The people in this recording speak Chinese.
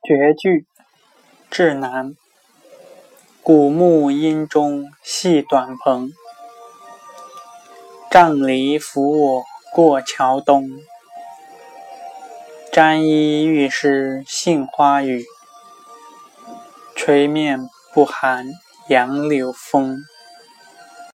绝句，至南。古木阴中系短篷，杖藜扶我过桥东。沾衣欲湿杏花雨，吹面不寒杨柳风。